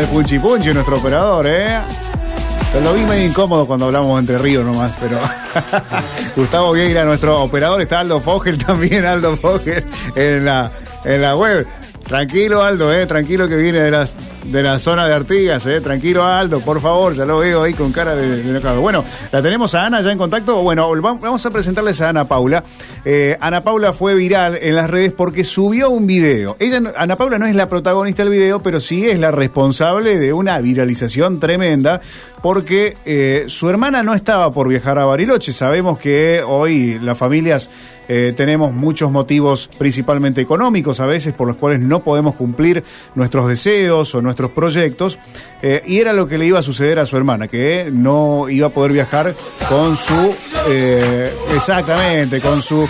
el Punchi Punchi, nuestro operador, ¿eh? Lo vi medio incómodo cuando hablamos entre ríos nomás, pero Gustavo Vieira, nuestro operador, está Aldo Fogel también, Aldo Fogel en la, en la web. Tranquilo, Aldo, eh, tranquilo que viene de, las, de la zona de Artigas, eh. Tranquilo, Aldo, por favor, ya lo veo ahí con cara de, de Bueno, la tenemos a Ana ya en contacto. Bueno, vamos a presentarles a Ana Paula. Eh, Ana Paula fue viral en las redes porque subió un video. Ella, Ana Paula no es la protagonista del video, pero sí es la responsable de una viralización tremenda porque eh, su hermana no estaba por viajar a Bariloche. Sabemos que hoy las familias eh, tenemos muchos motivos, principalmente económicos, a veces por los cuales no podemos cumplir nuestros deseos o nuestros proyectos. Eh, y era lo que le iba a suceder a su hermana, que no iba a poder viajar con su, exactamente, con su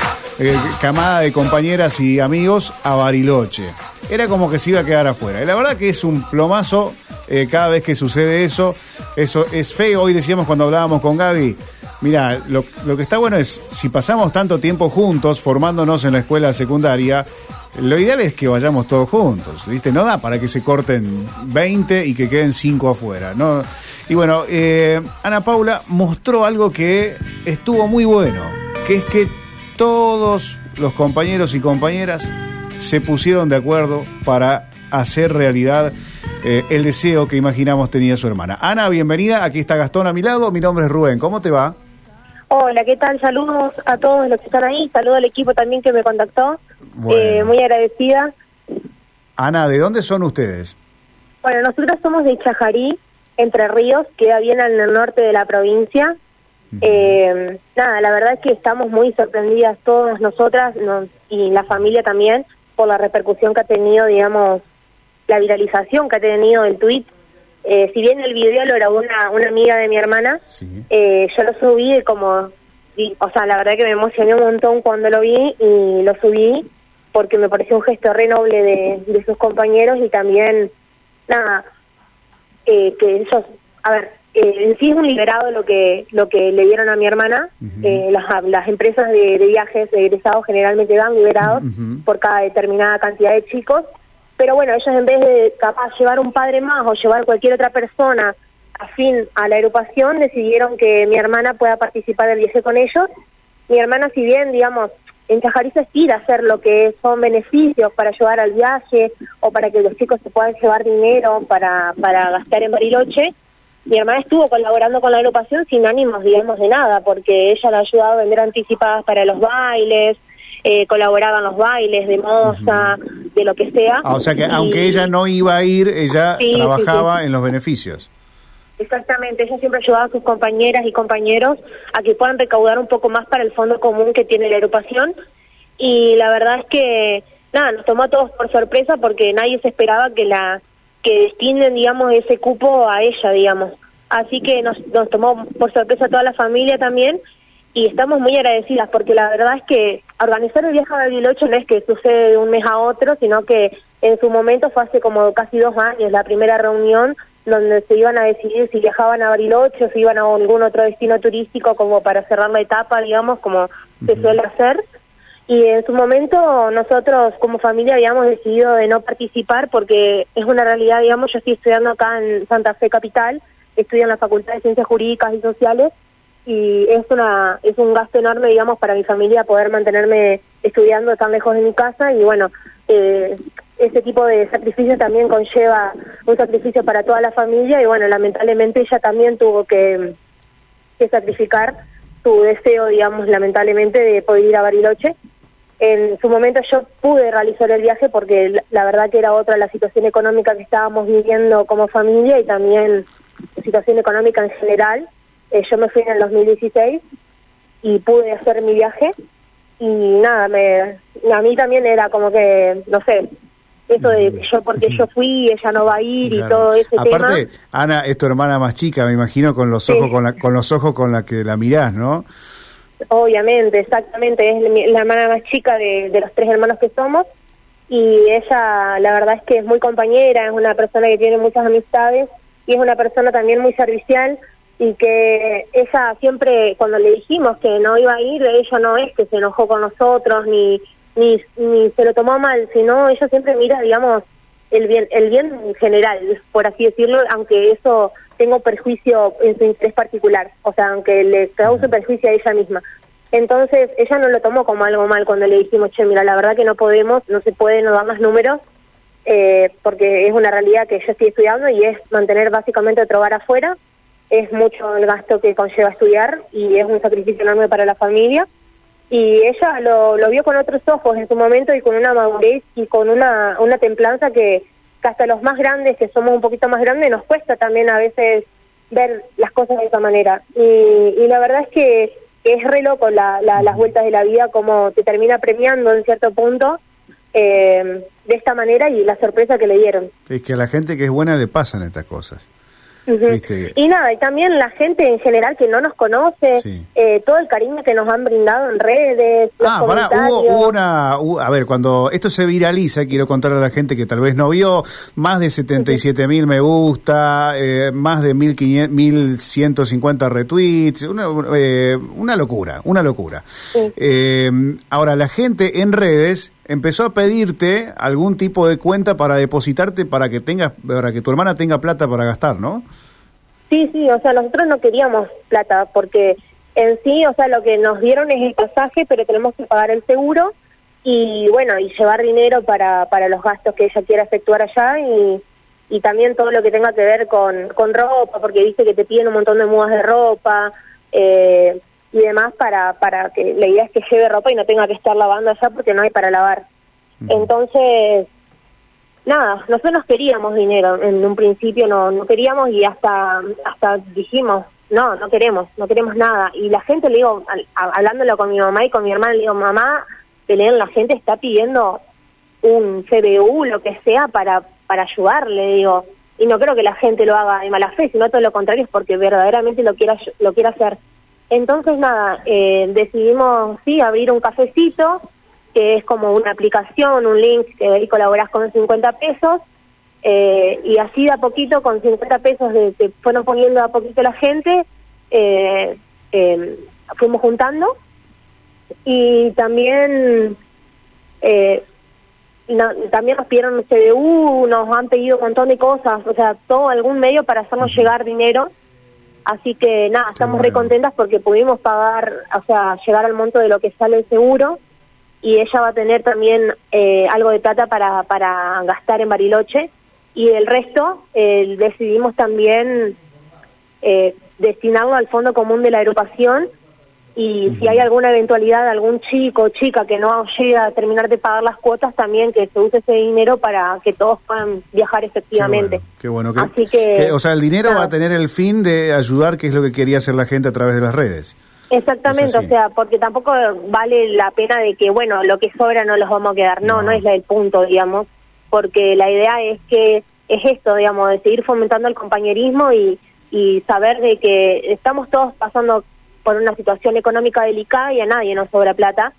camada de compañeras y amigos a Bariloche. Era como que se iba a quedar afuera. Y la verdad que es un plomazo eh, cada vez que sucede eso. Eso es feo. Hoy decíamos cuando hablábamos con Gaby, mira, lo, que está bueno es, si pasamos tanto tiempo juntos formándonos en la escuela secundaria, lo ideal es que vayamos todos juntos, ¿viste? No da para que se corten 20 y que queden 5 afuera, ¿no? Y bueno, eh, Ana Paula mostró algo que estuvo muy bueno, que es que todos los compañeros y compañeras se pusieron de acuerdo para hacer realidad eh, el deseo que imaginamos tenía su hermana. Ana, bienvenida. Aquí está Gastón a mi lado. Mi nombre es Rubén. ¿Cómo te va? Hola, ¿qué tal? Saludos a todos los que están ahí. Saludo al equipo también que me contactó. Eh, muy agradecida. Ana, ¿de dónde son ustedes? Bueno, nosotros somos de Chajarí, Entre Ríos, queda bien al norte de la provincia. Eh, nada, la verdad es que estamos muy sorprendidas todas nosotras y la familia también por la repercusión que ha tenido, digamos, la viralización que ha tenido el tweet. Eh, si bien el video lo grabó una, una amiga de mi hermana, eh, yo lo subí como, o sea, la verdad que me emocioné un montón cuando lo vi y lo subí porque me pareció un gesto re noble de, sus compañeros y también, nada, eh, que ellos, a ver, en sí es un liberado lo que lo que le dieron a mi hermana. las, las empresas de, viajes de egresados generalmente dan liberados por cada determinada cantidad de chicos pero bueno, ellos en vez de capaz llevar un padre más o llevar cualquier otra persona afín a la agrupación, decidieron que mi hermana pueda participar del viaje con ellos. Mi hermana, si bien, digamos, en Chajariza estira hacer lo que son beneficios para ayudar al viaje o para que los chicos se puedan llevar dinero para, para gastar en Bariloche, mi hermana estuvo colaborando con la agrupación sin ánimos, digamos, de nada, porque ella le ha ayudado a vender anticipadas para los bailes, eh, colaboraba en los bailes de moza, de lo que sea. Ah, o sea que aunque ella no iba a ir, ella trabajaba en los beneficios. Exactamente, ella siempre ayudaba a sus compañeras y compañeros a que puedan recaudar un poco más para el fondo común que tiene la agrupación. Y la verdad es que, nada, nos tomó a todos por sorpresa porque nadie se esperaba que la que destinen, digamos, ese cupo a ella, digamos. Así que nos, nos tomó por sorpresa a toda la familia también y estamos muy agradecidas porque la verdad es que organizar el viaje a Bariloche no es que sucede de un mes a otro, sino que en su momento fue hace como casi dos años la primera reunión donde se iban a decidir si viajaban a Bariloche o si iban a algún otro destino turístico como para cerrar la etapa, digamos, como se suele hacer. Y en su momento nosotros como familia habíamos decidido de no participar porque es una realidad, digamos, yo estoy estudiando acá en Santa Fe Capital, estudio en la Facultad de Ciencias Jurídicas y Sociales y es una es un gasto enorme digamos para mi familia poder mantenerme estudiando tan lejos de mi casa y bueno eh, ese tipo de sacrificio también conlleva un sacrificio para toda la familia y bueno lamentablemente ella también tuvo que, sacrificar su deseo digamos lamentablemente de poder ir a Bariloche. En su momento yo pude realizar el viaje porque la verdad que era otra la situación económica que estábamos viviendo como familia y también situación económica en general eh, yo me fui en el 2016 y pude hacer mi viaje y nada, me, a mí también era como que, no sé, eso de yo porque yo fui, ella no va a ir y todo ese Aparte, Ana es tu hermana más chica, me imagino, con los ojos con, la, con los ojos con la que la mirás, ¿no? Obviamente, exactamente, es la hermana más chica de, de los tres hermanos que somos y ella la verdad es que es muy compañera, es una persona que tiene muchas amistades y es una persona también muy servicial y que ella siempre, cuando le dijimos que no iba a ir, ella no es que se enojó con nosotros ni, ni, ni se lo tomó mal, sino ella siempre mira, digamos, el bien, el bien general, por así decirlo, aunque eso tenga perjuicio en su interés particular, o sea, aunque le cause perjuicio a ella misma. Entonces, ella no lo tomó como algo mal cuando le dijimos, che, mira, la verdad que no podemos, no se puede, no dar más números, eh, porque es una realidad que yo estoy estudiando y es mantener básicamente otro hogar afuera, es mucho el gasto que conlleva estudiar y es un sacrificio enorme para la familia. Y ella lo, lo vio con otros ojos en su momento y con una madurez y con una, una templanza que, hasta los más grandes, que somos un poquito más grandes, nos cuesta también a veces ver las cosas de esa manera. Y, y la verdad es que es re loco la, las vueltas de la vida, como te termina premiando en cierto punto eh, de esta manera y la sorpresa que le dieron. Es que a la gente que es buena le pasan estas cosas. Y nada, y también la gente en general que no nos conoce, eh, todo el cariño que nos han brindado en redes. ah, pará, hubo, una. a ver, cuando esto se viraliza, quiero contarle a la gente que tal vez no vio, más de 77 mil me gusta, eh, más de 1150 retweets, una, eh, una locura, una locura. ahora, la gente en redes empezó a pedirte algún tipo de cuenta para depositarte para que tengas para que tu hermana tenga plata para gastar, ¿no? Sí, sí, o sea, nosotros no queríamos plata porque en sí, o sea, lo que nos dieron es el pasaje, pero tenemos que pagar el seguro y bueno, y llevar dinero para para los gastos que ella quiera efectuar allá y y también todo lo que tenga que ver con, con ropa, porque dice que te piden un montón de mudas de ropa, eh, y demás para, para que la idea es que lleve ropa y no tenga que estar lavando allá porque no hay para lavar. Entonces, nada, nosotros queríamos dinero, en un principio no, no queríamos y hasta, hasta dijimos, no, no queremos, no queremos nada. Y la gente, le digo, hablándolo con mi mamá y con mi hermana, le digo, mamá, leen la gente está pidiendo un CBU, lo que sea, para, para ayudarle, digo. Y no creo que la gente lo haga de mala fe, sino todo lo contrario, es porque verdaderamente lo quiera, lo quiera hacer. Entonces, nada, eh, decidimos, sí, abrir un cafecito, que es como una aplicación, un link que ahí colaborás con 50 pesos, eh, y así de a poquito, con 50 pesos, de, te fueron poniendo a poquito la gente, eh, em, fuimos juntando, y también... también nos pidieron un CDU, nos han pedido un montón de cosas, o sea, todo algún medio para hacernos llegar dinero Así que nada, estamos re contentas porque pudimos pagar, o sea, llegar al monto de lo que sale el seguro y ella va a tener también eh, algo de plata para, para gastar en Bariloche y el resto eh, decidimos también eh, destinarlo al Fondo Común de la Agrupación y si hay alguna eventualidad de algún chico o chica que no llega a terminar de pagar las cuotas, también que se use ese dinero para que todos puedan viajar efectivamente. Qué bueno. Así que, o sea, el dinero va a tener el fin de ayudar, que es lo que quería hacer la gente a través de las redes. Exactamente, o sea, porque tampoco vale la pena de que, bueno, lo que sobra no los vamos a quedar. No, no, es el punto, digamos, porque la idea es que es esto, digamos, de seguir fomentando el compañerismo y, y saber de que estamos todos pasando por una situación económica delicada y a nadie nos sobra plata,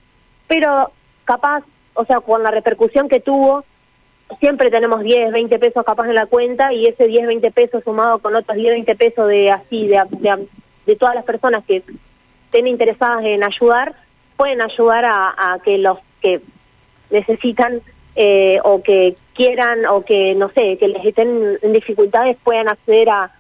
pero capaz, o sea, con la repercusión que tuvo, siempre tenemos 10, 20 pesos capaz en la cuenta y ese 10, 20 pesos sumado con otros 10, 20 pesos de así, de, de, todas las personas que estén interesadas en ayudar, pueden ayudar a, que los que necesitan eh, o que quieran o que, no sé, que les estén en dificultades puedan acceder a,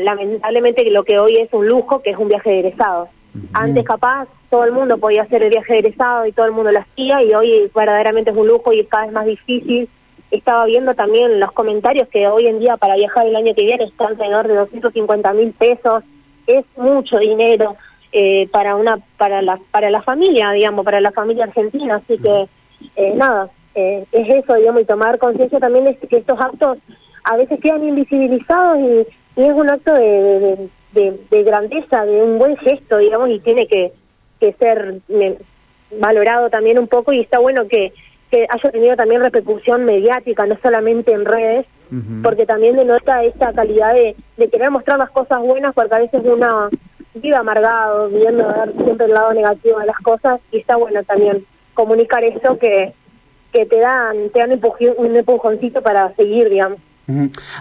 lamentablemente lo que hoy es un lujo, que es un viaje de egresado. Antes capaz todo el mundo podía hacer el viaje de egresado y todo el mundo lo hacía y hoy verdaderamente es un lujo y es cada vez más difícil. Estaba viendo también los comentarios que hoy en día para viajar el año que viene está alrededor de 250 mil pesos. Es mucho dinero eh, para una para la para la familia, digamos, para la familia argentina. Así que eh, nada, eh, es eso, digamos, y tomar conciencia también de que estos actos a veces quedan invisibilizados y y es un acto de, de, grandeza, de un buen gesto, digamos, y tiene que, que ser valorado también un poco y está bueno que, que haya tenido también repercusión mediática, no solamente en redes, porque también denota esta calidad de, de querer mostrar las cosas buenas, porque a veces uno vive amargado, viendo ver siempre el lado negativo de las cosas, y está bueno también comunicar eso que, que te dan, te dan un empujoncito para seguir, digamos.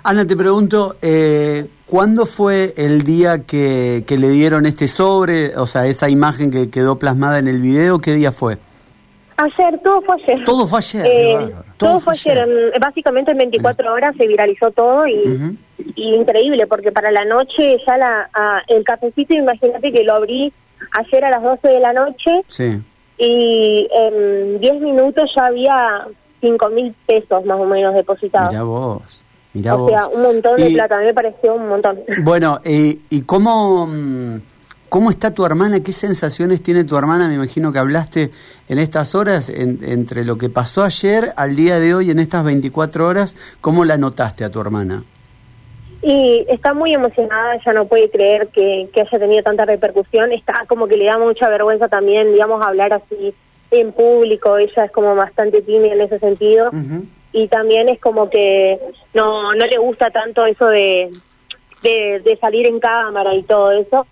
Ana, te pregunto, eh, ¿cuándo fue el día que, le dieron este sobre, o sea, esa imagen que quedó plasmada en el video, qué día fue? Ayer, todo fue ayer. Todo fue ayer. Eh, todo, fue ayer. En- básicamente en 24 horas se viralizó todo y, increíble porque para la noche ya la, ah, el cafecito, imagínate que lo abrí ayer a las 12 de la noche Sí. y en 10 minutos ya había 5 mil pesos más o menos depositados. Mirá vos. Mirá o vos. sea, un montón de Y- plata, a mí me pareció un montón. Bueno, eh, ¿y cómo, mm, cómo está tu hermana? ¿Qué sensaciones tiene tu hermana? Me imagino que hablaste en estas horas, en- entre lo que pasó ayer al día de hoy, en estas 24 horas, ¿cómo la notaste a tu hermana? Y está muy emocionada, ella no puede creer que, que haya tenido tanta repercusión, está como que le da mucha vergüenza también, digamos, hablar así en público, ella es como bastante tímida en ese sentido. Y también es como que no no le gusta tanto eso de, de, de salir en cámara y todo eso,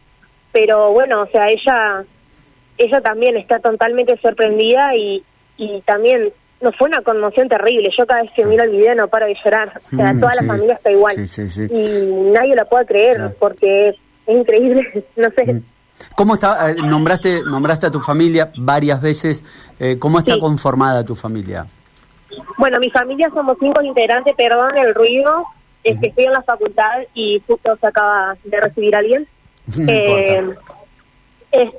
pero bueno, o sea, ella ella también está totalmente sorprendida y, y también no fue una conmoción terrible. Yo cada vez que miro el video no paro de llorar. O sea, Mm, toda sí. la familia está igual. Sí, sí, sí. Y nadie lo puede creer Claro. porque es, increíble. no sé. Mm. ¿Cómo está? eh, nombraste, nombraste a tu familia varias veces. eh, ¿Cómo está conformada tu familia? Bueno, mi familia somos cinco integrantes, perdón el ruido. Es que estoy en la facultad y justo se acaba de recibir alguien. No Eh, importa. es-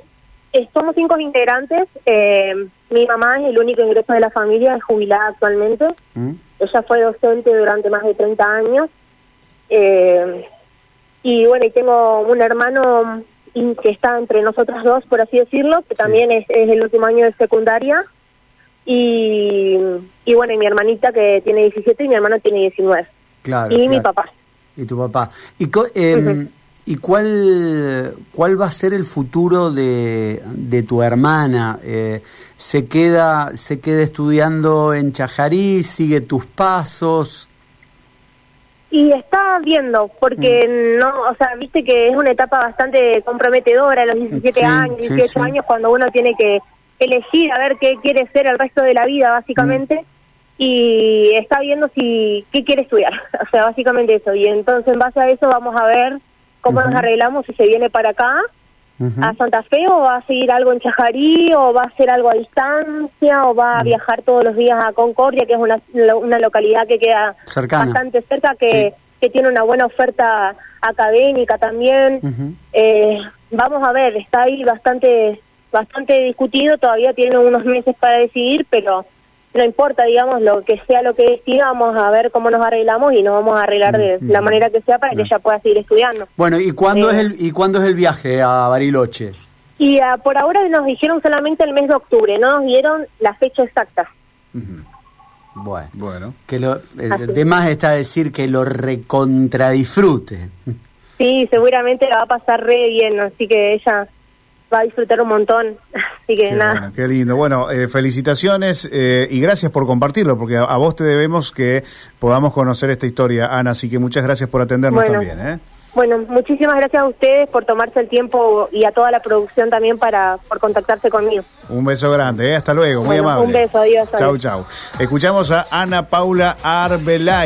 es- somos cinco integrantes. eh, mi mamá es el único ingreso de la familia, es jubilada actualmente. ¿Mm? Ella fue docente durante más de 30 años. Eh, y bueno, y tengo un hermano que está entre nosotras dos, por así decirlo, que Sí. también es, es el último año de secundaria. Y, y bueno, y mi hermanita que tiene 17 y mi hermano tiene 19. Claro, y mi papá. Y tu papá. ¿Y, co- Ujú. ¿y cuál, cuál va a ser el futuro de, de tu hermana? Eh, ¿se, queda, ¿Se queda estudiando en Chajarí? ¿Sigue tus pasos? Y está viendo, porque Mm. no, o sea, viste que es una etapa bastante comprometedora, a los 17 Sí, años, sí, 18 sí. años, cuando uno tiene que elegir a ver qué quiere ser el resto de la vida, básicamente, Mm. y está viendo si qué quiere estudiar, o sea, básicamente eso. Y entonces, en base a eso, vamos a ver cómo nos arreglamos si se viene para acá, a Santa Fe, o va a seguir algo en Chajarí, o va a hacer algo a distancia, o Mm. va a viajar todos los días a Concordia, que es una, una localidad que queda Cercana. bastante cerca, que, Sí. que tiene una buena oferta académica también. Eh, vamos a ver, está ahí bastante bastante discutido, todavía tiene unos meses para decidir, pero no importa, digamos, lo que sea lo que decida, vamos a ver cómo nos arreglamos y nos vamos a arreglar de Mm, la mm. manera que sea para que ella pueda seguir estudiando. Bueno, ¿y cuándo, Eh. es el, ¿y cuándo es el viaje a Bariloche? Y ah, por ahora nos dijeron solamente el mes de octubre, no nos dieron la fecha exacta. Bueno, Bueno. que lo, el tema está decir que lo recontradisfrute. Sí, seguramente la va a pasar re bien, así que ella va a disfrutar un montón. Así que Qué, nada. bueno, qué lindo. Bueno, eh, felicitaciones eh, y gracias por compartirlo, porque a, a vos te debemos que podamos conocer esta historia, Ana. Así que muchas gracias por atendernos Bueno. también. ¿eh? Bueno, muchísimas gracias a ustedes por tomarse el tiempo y a toda la producción también para por contactarse conmigo. Un beso grande, ¿eh? hasta luego, muy Bueno, amable. un beso, adiós, Chau, adiós. chau. Escuchamos a Ana Paula Arbelay.